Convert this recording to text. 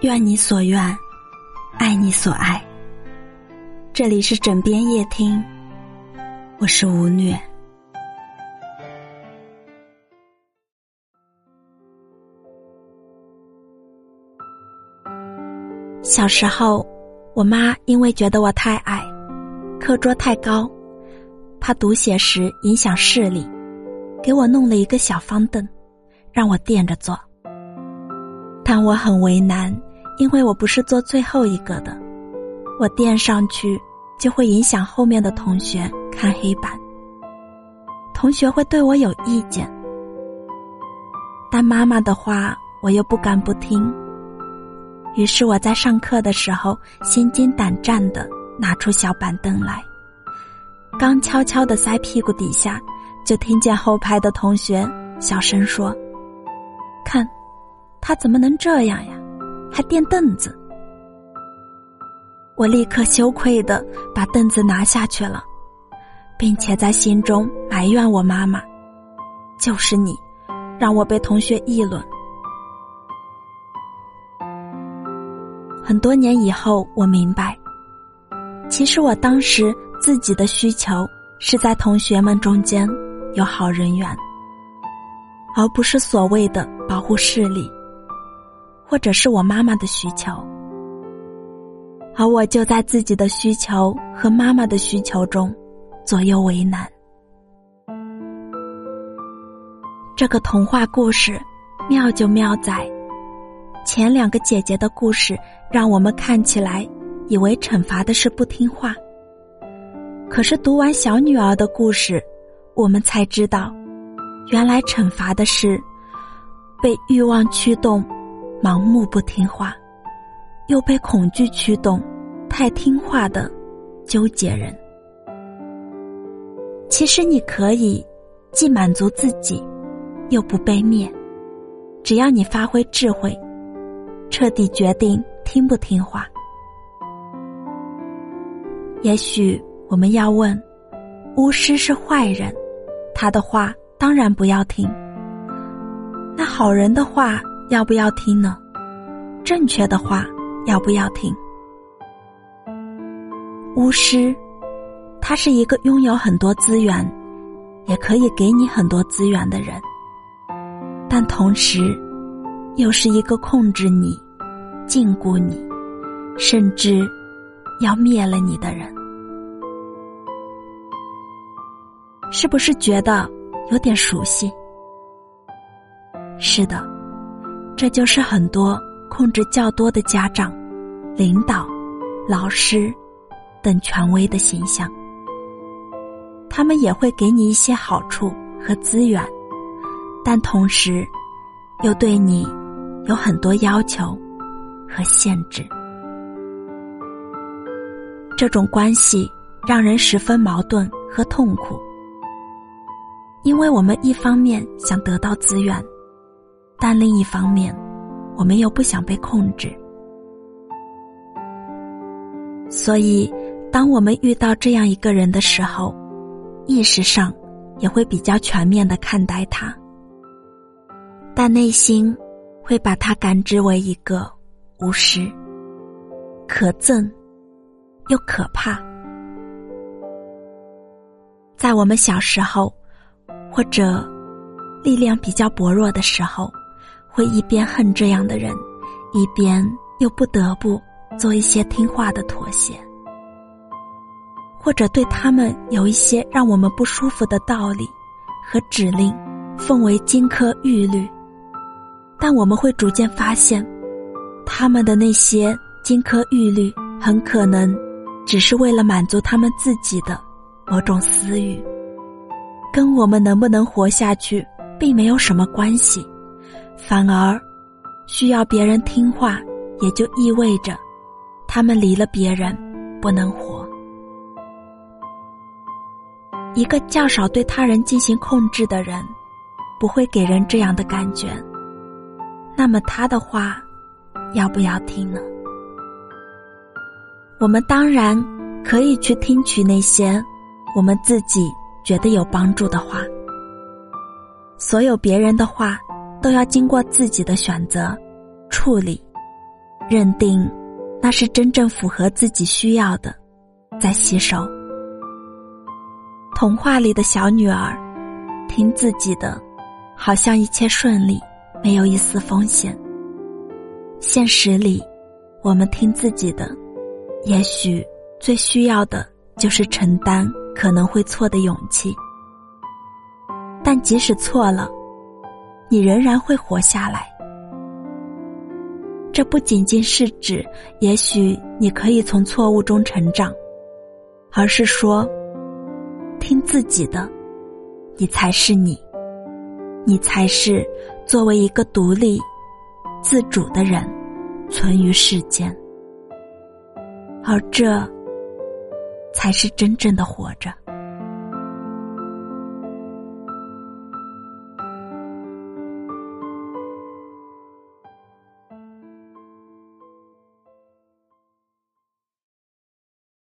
愿你所愿，爱你所爱。这里是枕边夜听，我是吴虐。小时候，我妈因为觉得我太矮，课桌太高，怕读写时影响视力，给我弄了一个小方凳，让我垫着坐。但我很为难，因为我不是坐最后一个的，我垫上去就会影响后面的同学看黑板，同学会对我有意见。但妈妈的话，我又不敢不听。于是我在上课的时候心惊胆战的拿出小板凳来，刚悄悄的塞屁股底下，就听见后排的同学小声说：“看，他怎么能这样呀？还垫凳子！”我立刻羞愧的把凳子拿下去了，并且在心中埋怨我妈妈：“就是你，让我被同学议论。”很多年以后，我明白，其实我当时自己的需求是在同学们中间有好人缘，而不是所谓的保护视力，或者是我妈妈的需求。而我就在自己的需求和妈妈的需求中左右为难。这个童话故事妙就妙在。前两个姐姐的故事让我们看起来以为惩罚的是不听话，可是读完小女儿的故事，我们才知道，原来惩罚的是被欲望驱动、盲目不听话，又被恐惧驱动、太听话的纠结人。其实你可以既满足自己，又不被灭，只要你发挥智慧。彻底决定听不听话。也许我们要问：巫师是坏人，他的话当然不要听。那好人的话要不要听呢？正确的话要不要听？巫师，他是一个拥有很多资源，也可以给你很多资源的人，但同时。又是一个控制你、禁锢你，甚至要灭了你的人，是不是觉得有点熟悉？是的，这就是很多控制较多的家长、领导、老师等权威的形象。他们也会给你一些好处和资源，但同时又对你。有很多要求和限制，这种关系让人十分矛盾和痛苦，因为我们一方面想得到资源，但另一方面，我们又不想被控制。所以，当我们遇到这样一个人的时候，意识上也会比较全面的看待他，但内心。会把他感知为一个巫师，可憎又可怕。在我们小时候，或者力量比较薄弱的时候，会一边恨这样的人，一边又不得不做一些听话的妥协，或者对他们有一些让我们不舒服的道理和指令，奉为金科玉律。但我们会逐渐发现，他们的那些金科玉律，很可能只是为了满足他们自己的某种私欲，跟我们能不能活下去并没有什么关系。反而，需要别人听话，也就意味着他们离了别人不能活。一个较少对他人进行控制的人，不会给人这样的感觉。那么他的话，要不要听呢？我们当然可以去听取那些我们自己觉得有帮助的话。所有别人的话，都要经过自己的选择处理，认定那是真正符合自己需要的，再吸收。童话里的小女儿，听自己的，好像一切顺利，没有一丝风险。现实里，我们听自己的，也许最需要的就是承担可能会错的勇气。但即使错了，你仍然会活下来。这不仅仅是指，也许你可以从错误中成长，而是说，听自己的，你才是你，你才是作为一个独立。自主的人，存于世间，而这才是真正的活着。